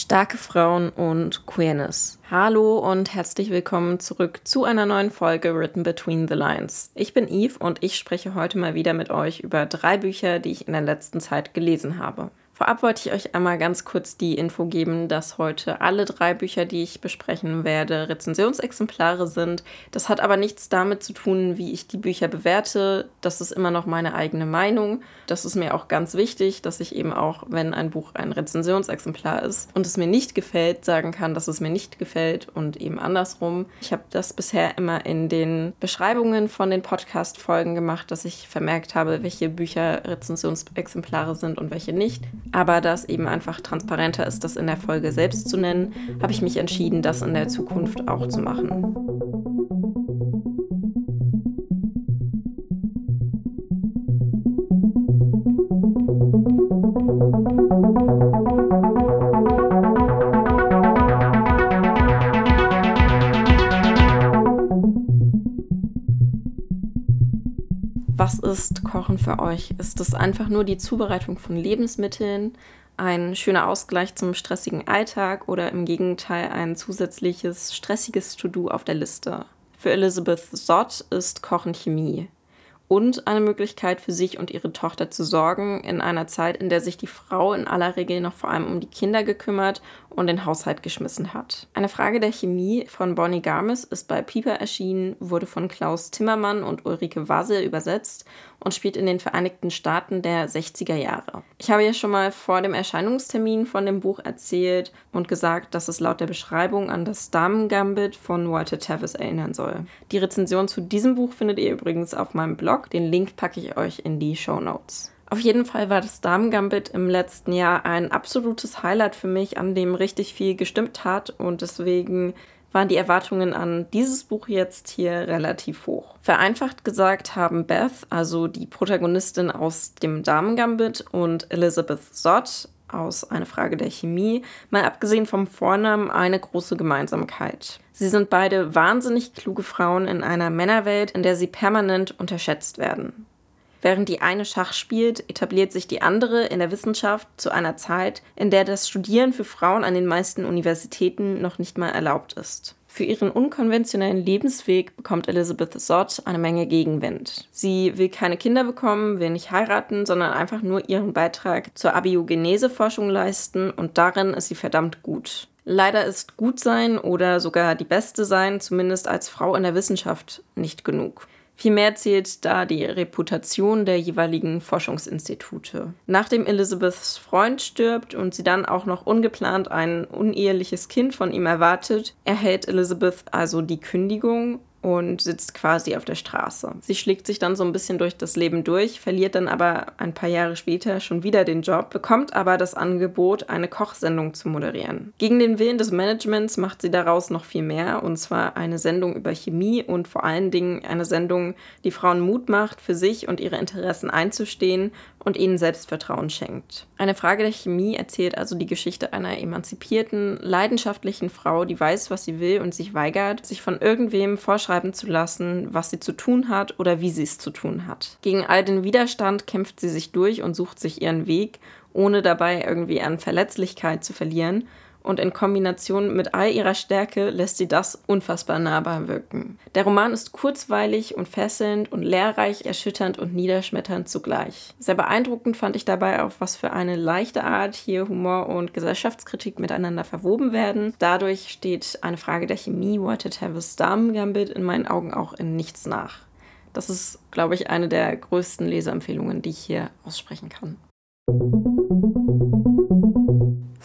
Starke Frauen und Queerness. Hallo und herzlich willkommen zurück zu einer neuen Folge Written Between the Lines. Ich bin Eve und ich spreche heute mal wieder mit euch über drei Bücher, die ich in der letzten Zeit gelesen habe. Vorab wollte ich euch einmal ganz kurz die Info geben, dass heute alle drei Bücher, die ich besprechen werde, Rezensionsexemplare sind. Das hat aber nichts damit zu tun, wie ich die Bücher bewerte. Das ist immer noch meine eigene Meinung. Das ist mir auch ganz wichtig, dass ich eben auch, wenn ein Buch ein Rezensionsexemplar ist und es mir nicht gefällt, sagen kann, dass es mir nicht gefällt und eben andersrum. Ich habe das bisher immer in den Beschreibungen von den Podcast-Folgen gemacht, dass ich vermerkt habe, welche Bücher Rezensionsexemplare sind und welche nicht. Aber da es eben einfach transparenter ist, das in der Folge selbst zu nennen, habe ich mich entschieden, das in der Zukunft auch zu machen. Ist Kochen für euch? Ist es einfach nur die Zubereitung von Lebensmitteln, ein schöner Ausgleich zum stressigen Alltag oder im Gegenteil ein zusätzliches stressiges To-Do auf der Liste? Für Elizabeth Sott ist Kochen Chemie und eine Möglichkeit für sich und ihre Tochter zu sorgen in einer Zeit, in der sich die Frau in aller Regel noch vor allem um die Kinder gekümmert und den Haushalt geschmissen hat. Eine Frage der Chemie von Bonnie Garmis ist bei Pieper erschienen, wurde von Klaus Timmermann und Ulrike Wasel übersetzt und spielt in den Vereinigten Staaten der 60er Jahre. Ich habe ja schon mal vor dem Erscheinungstermin von dem Buch erzählt und gesagt, dass es laut der Beschreibung an das Damen-Gambit von Walter Tevis erinnern soll. Die Rezension zu diesem Buch findet ihr übrigens auf meinem Blog. Den Link packe ich euch in die Show Notes. Auf jeden Fall war das Damen-Gambit im letzten Jahr ein absolutes Highlight für mich, an dem richtig viel gestimmt hat und deswegen waren die Erwartungen an dieses Buch jetzt hier relativ hoch. Vereinfacht gesagt haben Beth, also die Protagonistin aus dem Damen-Gambit und Elizabeth Sott aus Eine Frage der Chemie, mal abgesehen vom Vornamen, eine große Gemeinsamkeit. Sie sind beide wahnsinnig kluge Frauen in einer Männerwelt, in der sie permanent unterschätzt werden. Während die eine Schach spielt, etabliert sich die andere in der Wissenschaft zu einer Zeit, in der das Studieren für Frauen an den meisten Universitäten noch nicht mal erlaubt ist. Für ihren unkonventionellen Lebensweg bekommt Elizabeth Sott eine Menge Gegenwind. Sie will keine Kinder bekommen, will nicht heiraten, sondern einfach nur ihren Beitrag zur Abiogenese-Forschung leisten und darin ist sie verdammt gut. Leider ist gut sein oder sogar die Beste sein, zumindest als Frau in der Wissenschaft, nicht genug. Vielmehr zählt da die Reputation der jeweiligen Forschungsinstitute. Nachdem Elizabeths Freund stirbt und sie dann auch noch ungeplant ein uneheliches Kind von ihm erwartet, erhält Elizabeth also die Kündigung und sitzt quasi auf der Straße. Sie schlägt sich dann so ein bisschen durch das Leben durch, verliert dann aber ein paar Jahre später schon wieder den Job, bekommt aber das Angebot, eine Kochsendung zu moderieren. Gegen den Willen des Managements macht sie daraus noch viel mehr, und zwar eine Sendung über Chemie und vor allen Dingen eine Sendung, die Frauen Mut macht, für sich und ihre Interessen einzustehen und ihnen Selbstvertrauen schenkt. Eine Frage der Chemie erzählt also die Geschichte einer emanzipierten, leidenschaftlichen Frau, die weiß, was sie will und sich weigert, sich von irgendwem vorschreiben zu lassen, was sie zu tun hat oder wie sie es zu tun hat. Gegen all den Widerstand kämpft sie sich durch und sucht sich ihren Weg, ohne dabei irgendwie an Verletzlichkeit zu verlieren und in Kombination mit all ihrer Stärke lässt sie das unfassbar nahbar wirken. Der Roman ist kurzweilig und fesselnd und lehrreich, erschütternd und niederschmetternd zugleich. Sehr beeindruckend fand ich dabei, auf was für eine leichte Art hier Humor und Gesellschaftskritik miteinander verwoben werden. Dadurch steht eine Frage der Chemie Walter Tevis Damen Gambit in meinen Augen auch in nichts nach. Das ist, glaube ich, eine der größten Leseempfehlungen, die ich hier aussprechen kann.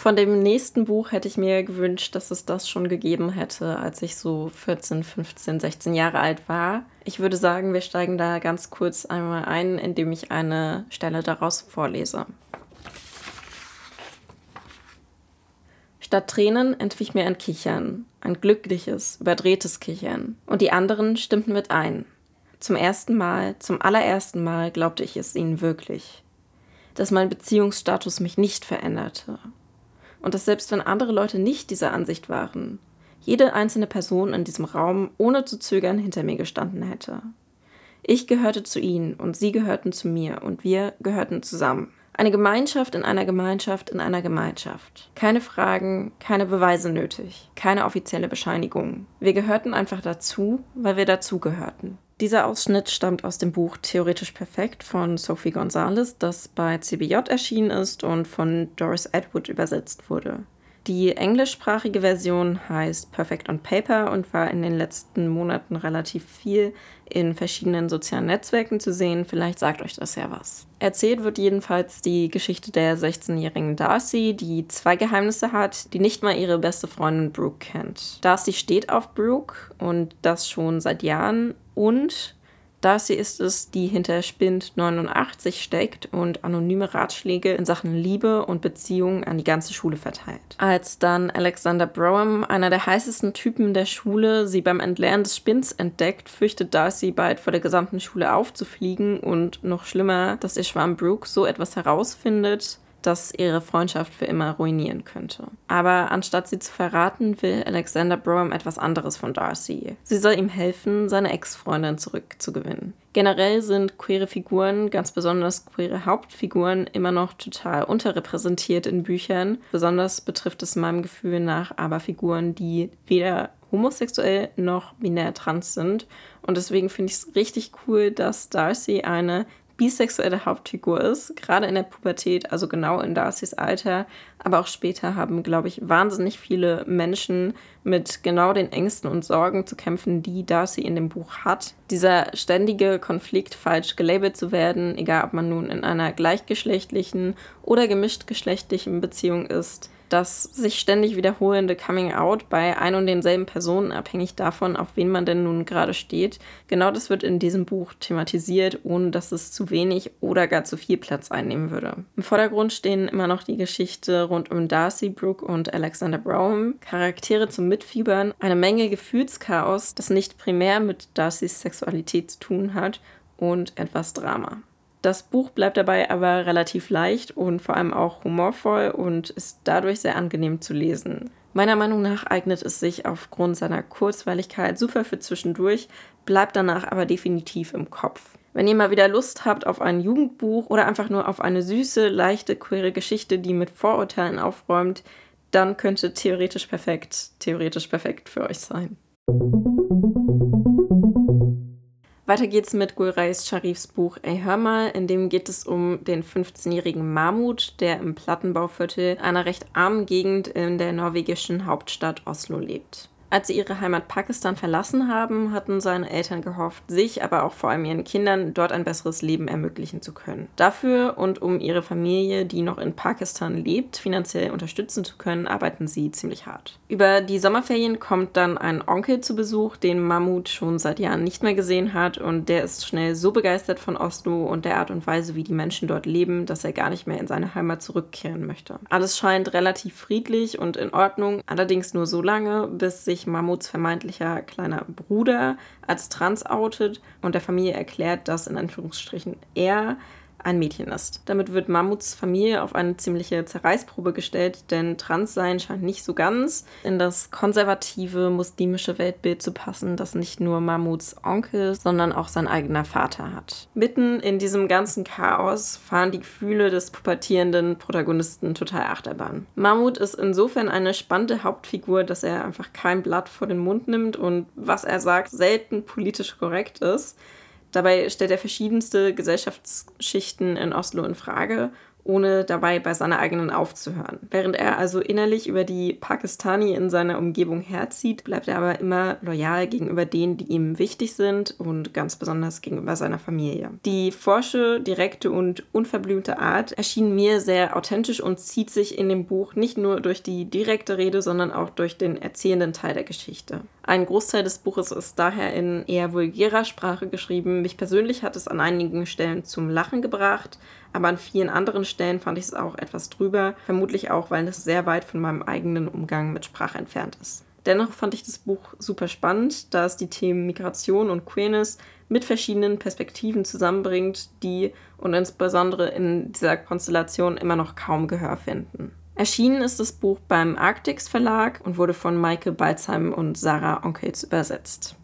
Von dem nächsten Buch hätte ich mir gewünscht, dass es das schon gegeben hätte, als ich so 14, 15, 16 Jahre alt war. Ich würde sagen, wir steigen da ganz kurz einmal ein, indem ich eine Stelle daraus vorlese. Statt Tränen entwich mir ein Kichern, ein glückliches, überdrehtes Kichern, und die anderen stimmten mit ein. Zum ersten Mal, zum allerersten Mal glaubte ich es ihnen wirklich, dass mein Beziehungsstatus mich nicht veränderte, und dass selbst wenn andere Leute nicht dieser Ansicht waren, jede einzelne Person in diesem Raum ohne zu zögern hinter mir gestanden hätte. Ich gehörte zu ihnen und sie gehörten zu mir und wir gehörten zusammen. Eine Gemeinschaft in einer Gemeinschaft in einer Gemeinschaft. Keine Fragen, keine Beweise nötig, keine offizielle Bescheinigung. Wir gehörten einfach dazu, weil wir dazugehörten. Dieser Ausschnitt stammt aus dem Buch Theoretisch Perfekt von Sophie Gonzalez, das bei CBJ erschienen ist und von Doris Edward übersetzt wurde. Die englischsprachige Version heißt Perfect on Paper und war in den letzten Monaten relativ viel in verschiedenen sozialen Netzwerken zu sehen. Vielleicht sagt euch das ja was. Erzählt wird jedenfalls die Geschichte der 16-jährigen Darcy, die zwei Geheimnisse hat, die nicht mal ihre beste Freundin Brooke kennt. Darcy steht auf Brooke und das schon seit Jahren und Darcy ist es, die hinter Spind 89 steckt und anonyme Ratschläge in Sachen Liebe und Beziehungen an die ganze Schule verteilt. Als dann Alexander Brougham, einer der heißesten Typen der Schule, sie beim Entleeren des Spinns entdeckt, fürchtet Darcy bald vor der gesamten Schule aufzufliegen und noch schlimmer, dass ihr Schwarm Brooke so etwas herausfindet, das ihre Freundschaft für immer ruinieren könnte. Aber anstatt sie zu verraten, will Alexander Brougham etwas anderes von Darcy. Sie soll ihm helfen, seine Ex-Freundin zurückzugewinnen. Generell sind queere Figuren, ganz besonders queere Hauptfiguren, immer noch total unterrepräsentiert in Büchern. Besonders betrifft es meinem Gefühl nach aber Figuren, die weder homosexuell noch binär trans sind. Und deswegen finde ich es richtig cool, dass Darcy eine bisexuelle Hauptfigur ist, gerade in der Pubertät, also genau in Darcys Alter, aber auch später haben, glaube ich, wahnsinnig viele Menschen mit genau den Ängsten und Sorgen zu kämpfen, die Darcy in dem Buch hat. Dieser ständige Konflikt, falsch gelabelt zu werden, egal ob man nun in einer gleichgeschlechtlichen oder gemischtgeschlechtlichen Beziehung ist, das sich ständig wiederholende Coming Out bei ein und denselben Personen, abhängig davon, auf wen man denn nun gerade steht. Genau das wird in diesem Buch thematisiert, ohne dass es zu wenig oder gar zu viel Platz einnehmen würde. Im Vordergrund stehen immer noch die Geschichte rund um Darcy, Brooke und Alexander Brown, Charaktere zum Mitfiebern, eine Menge Gefühlschaos, das nicht primär mit Darcys Sexualität zu tun hat und etwas Drama. Das Buch bleibt dabei aber relativ leicht und vor allem auch humorvoll und ist dadurch sehr angenehm zu lesen. Meiner Meinung nach eignet es sich aufgrund seiner Kurzweiligkeit super für zwischendurch, bleibt danach aber definitiv im Kopf. Wenn ihr mal wieder Lust habt auf ein Jugendbuch oder einfach nur auf eine süße, leichte, queere Geschichte, die mit Vorurteilen aufräumt, dann könnte theoretisch perfekt, theoretisch perfekt für euch sein. Weiter geht's mit Gulreis Sharifs Buch Ey Hör mal, in dem geht es um den 15-jährigen Mahmut, der im Plattenbauviertel einer recht armen Gegend in der norwegischen Hauptstadt Oslo lebt. Als sie ihre Heimat Pakistan verlassen haben, hatten seine Eltern gehofft, sich, aber auch vor allem ihren Kindern dort ein besseres Leben ermöglichen zu können. Dafür und um ihre Familie, die noch in Pakistan lebt, finanziell unterstützen zu können, arbeiten sie ziemlich hart. Über die Sommerferien kommt dann ein Onkel zu Besuch, den Mahmoud schon seit Jahren nicht mehr gesehen hat und der ist schnell so begeistert von Oslo und der Art und Weise, wie die Menschen dort leben, dass er gar nicht mehr in seine Heimat zurückkehren möchte. Alles scheint relativ friedlich und in Ordnung, allerdings nur so lange, bis sich Mahmuds vermeintlicher kleiner Bruder als trans outet und der Familie erklärt, dass in Anführungsstrichen er ein Mädchen ist. Damit wird Mammuts Familie auf eine ziemliche Zerreißprobe gestellt, denn Transsein scheint nicht so ganz in das konservative muslimische Weltbild zu passen, das nicht nur Mammuts Onkel, sondern auch sein eigener Vater hat. Mitten in diesem ganzen Chaos fahren die Gefühle des pubertierenden Protagonisten total Achterbahn. Mammut ist insofern eine spannende Hauptfigur, dass er einfach kein Blatt vor den Mund nimmt und was er sagt selten politisch korrekt ist. Dabei stellt er verschiedenste Gesellschaftsschichten in Oslo in Frage ohne dabei bei seiner eigenen aufzuhören. Während er also innerlich über die Pakistani in seiner Umgebung herzieht, bleibt er aber immer loyal gegenüber denen, die ihm wichtig sind und ganz besonders gegenüber seiner Familie. Die forsche, direkte und unverblümte Art erschien mir sehr authentisch und zieht sich in dem Buch nicht nur durch die direkte Rede, sondern auch durch den erzählenden Teil der Geschichte. Ein Großteil des Buches ist daher in eher vulgärer Sprache geschrieben. Mich persönlich hat es an einigen Stellen zum Lachen gebracht, aber an vielen anderen Stellen fand ich es auch etwas drüber, vermutlich auch, weil es sehr weit von meinem eigenen Umgang mit Sprache entfernt ist. Dennoch fand ich das Buch super spannend, da es die Themen Migration und Queerness mit verschiedenen Perspektiven zusammenbringt, die und insbesondere in dieser Konstellation immer noch kaum Gehör finden. Erschienen ist das Buch beim Arctics Verlag und wurde von Maike Balzheim und Sarah Onkels übersetzt.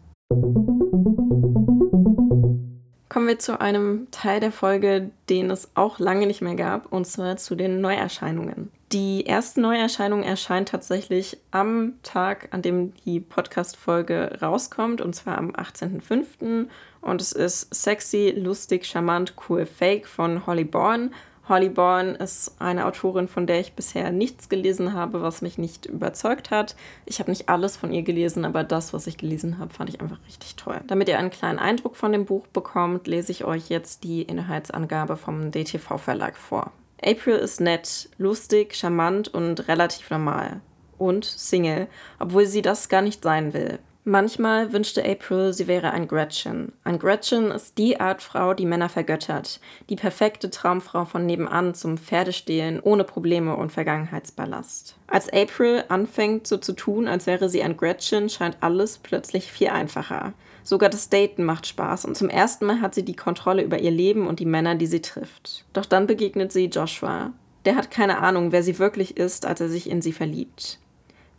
Kommen wir zu einem Teil der Folge, den es auch lange nicht mehr gab, und zwar zu den Neuerscheinungen. Die erste Neuerscheinung erscheint tatsächlich am Tag, an dem die Podcast-Folge rauskommt, und zwar am 18.05. Und es ist sexy, lustig, charmant, cool, fake von Holly Bourne. Holly Bourne ist eine Autorin, von der ich bisher nichts gelesen habe, was mich nicht überzeugt hat. Ich habe nicht alles von ihr gelesen, aber das, was ich gelesen habe, fand ich einfach richtig toll. Damit ihr einen kleinen Eindruck von dem Buch bekommt, lese ich euch jetzt die Inhaltsangabe vom DTV Verlag vor. April ist nett, lustig, charmant und relativ normal. Und Single, obwohl sie das gar nicht sein will. Manchmal wünschte April, sie wäre ein Gretchen. Ein Gretchen ist die Art Frau, die Männer vergöttert. Die perfekte Traumfrau von nebenan zum Pferdestehlen ohne Probleme und Vergangenheitsballast. Als April anfängt so zu tun, als wäre sie ein Gretchen, scheint alles plötzlich viel einfacher. Sogar das Daten macht Spaß und zum ersten Mal hat sie die Kontrolle über ihr Leben und die Männer, die sie trifft. Doch dann begegnet sie Joshua. Der hat keine Ahnung, wer sie wirklich ist, als er sich in sie verliebt.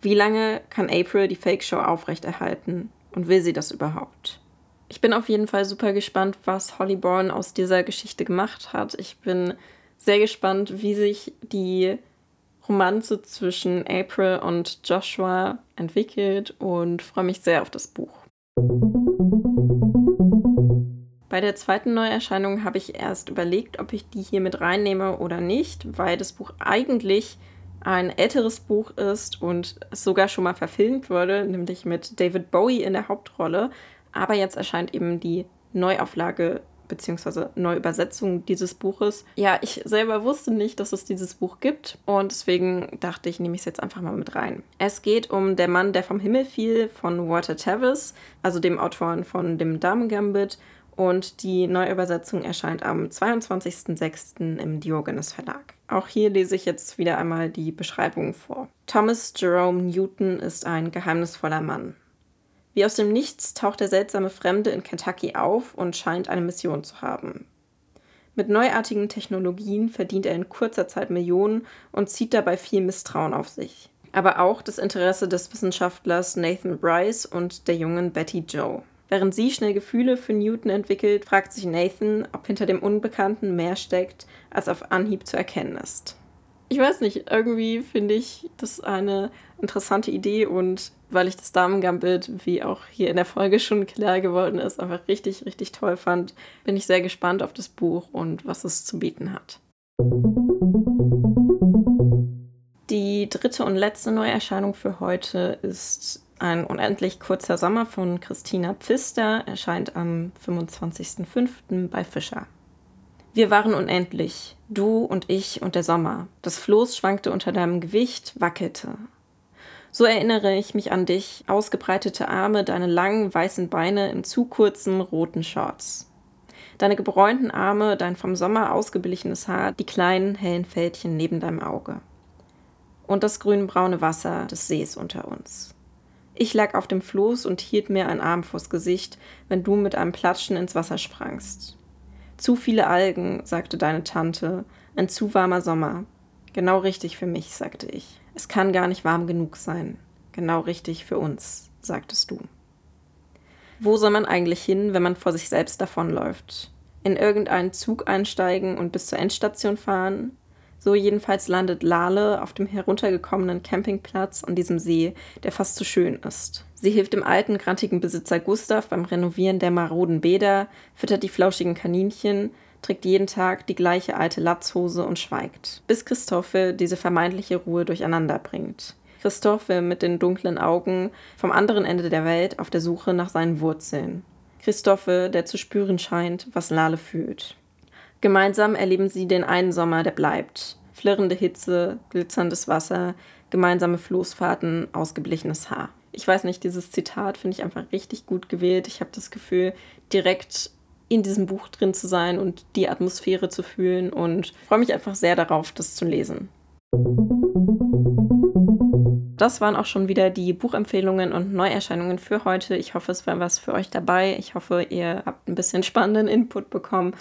Wie lange kann April die Fake-Show aufrechterhalten? Und will sie das überhaupt? Ich bin auf jeden Fall super gespannt, was Holly Bourne aus dieser Geschichte gemacht hat. Ich bin sehr gespannt, wie sich die Romanze zwischen April und Joshua entwickelt und freue mich sehr auf das Buch. Bei der zweiten Neuerscheinung habe ich erst überlegt, ob ich die hier mit reinnehme oder nicht, weil das Buch eigentlich ein älteres Buch ist und sogar schon mal verfilmt wurde, nämlich mit David Bowie in der Hauptrolle. Aber jetzt erscheint eben die Neuauflage bzw. Neuübersetzung dieses Buches. Ja, ich selber wusste nicht, dass es dieses Buch gibt und deswegen dachte ich, nehme ich es jetzt einfach mal mit rein. Es geht um Der Mann, der vom Himmel fiel von Walter Tevis, also dem Autoren von dem Damen Gambit und die Neuübersetzung erscheint am 22.06. im Diogenes Verlag. Auch hier lese ich jetzt wieder einmal die Beschreibung vor. Thomas Jerome Newton ist ein geheimnisvoller Mann. Wie aus dem Nichts taucht der seltsame Fremde in Kentucky auf und scheint eine Mission zu haben. Mit neuartigen Technologien verdient er in kurzer Zeit Millionen und zieht dabei viel Misstrauen auf sich. Aber auch das Interesse des Wissenschaftlers Nathan Bryce und der jungen Betty Joe. Während sie schnell Gefühle für Newton entwickelt, fragt sich Nathan, ob hinter dem Unbekannten mehr steckt, als auf Anhieb zu erkennen ist. Ich weiß nicht, irgendwie finde ich das eine interessante Idee und weil ich das Damengambit, wie auch hier in der Folge schon klar geworden ist, einfach richtig, richtig toll fand, bin ich sehr gespannt auf das Buch und was es zu bieten hat. Die dritte und letzte Neuerscheinung für heute ist ein unendlich kurzer Sommer von Christina Pfister erscheint am 25.05. bei Fischer. Wir waren unendlich, du und ich und der Sommer. Das Floß schwankte unter deinem Gewicht, wackelte. So erinnere ich mich an dich, ausgebreitete Arme, deine langen weißen Beine in zu kurzen roten Shorts. Deine gebräunten Arme, dein vom Sommer ausgeblichenes Haar, die kleinen hellen Fältchen neben deinem Auge. Und das grünbraune Wasser des Sees unter uns. Ich lag auf dem Floß und hielt mir einen Arm vors Gesicht, wenn du mit einem Platschen ins Wasser sprangst. Zu viele Algen, sagte deine Tante, ein zu warmer Sommer. Genau richtig für mich, sagte ich. Es kann gar nicht warm genug sein. Genau richtig für uns, sagtest du. Wo soll man eigentlich hin, wenn man vor sich selbst davonläuft? In irgendeinen Zug einsteigen und bis zur Endstation fahren? So jedenfalls landet Lale auf dem heruntergekommenen Campingplatz an diesem See, der fast zu schön ist. Sie hilft dem alten, grantigen Besitzer Gustav beim Renovieren der maroden Bäder, füttert die flauschigen Kaninchen, trägt jeden Tag die gleiche alte Latzhose und schweigt, bis Christophe diese vermeintliche Ruhe durcheinander bringt. Christophe mit den dunklen Augen vom anderen Ende der Welt auf der Suche nach seinen Wurzeln. Christophe, der zu spüren scheint, was Lale fühlt. Gemeinsam erleben sie den einen Sommer, der bleibt. Flirrende Hitze, glitzerndes Wasser, gemeinsame Floßfahrten, ausgeblichenes Haar. Ich weiß nicht, dieses Zitat finde ich einfach richtig gut gewählt. Ich habe das Gefühl, direkt in diesem Buch drin zu sein und die Atmosphäre zu fühlen und freue mich einfach sehr darauf, das zu lesen. Das waren auch schon wieder die Buchempfehlungen und Neuerscheinungen für heute. Ich hoffe, es war was für euch dabei. Ich hoffe, ihr habt ein bisschen spannenden Input bekommen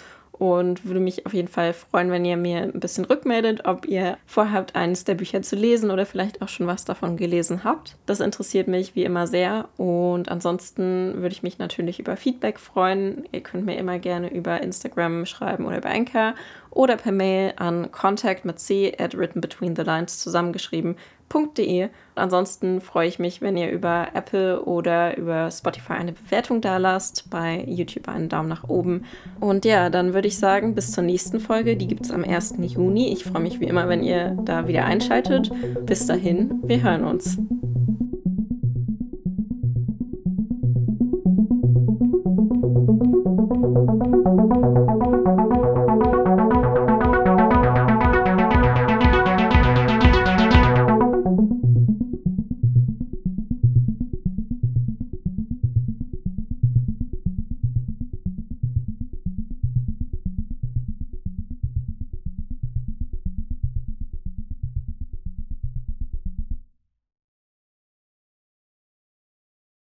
und würde mich auf jeden Fall freuen, wenn ihr mir ein bisschen rückmeldet, ob ihr vorhabt, eines der Bücher zu lesen oder vielleicht auch schon was davon gelesen habt. Das interessiert mich wie immer sehr und ansonsten würde ich mich natürlich über Feedback freuen. Ihr könnt mir immer gerne über Instagram schreiben oder über Anchor oder per Mail an contact mit c at writtenbetweenthelines zusammengeschrieben podcast.de. Ansonsten freue ich mich, wenn ihr über Apple oder über Spotify eine Bewertung da lasst, bei YouTube einen Daumen nach oben. Und ja, dann würde ich sagen, bis zur nächsten Folge. Die gibt es am 1. Juni. Ich freue mich wie immer, wenn ihr da wieder einschaltet. Bis dahin, wir hören uns.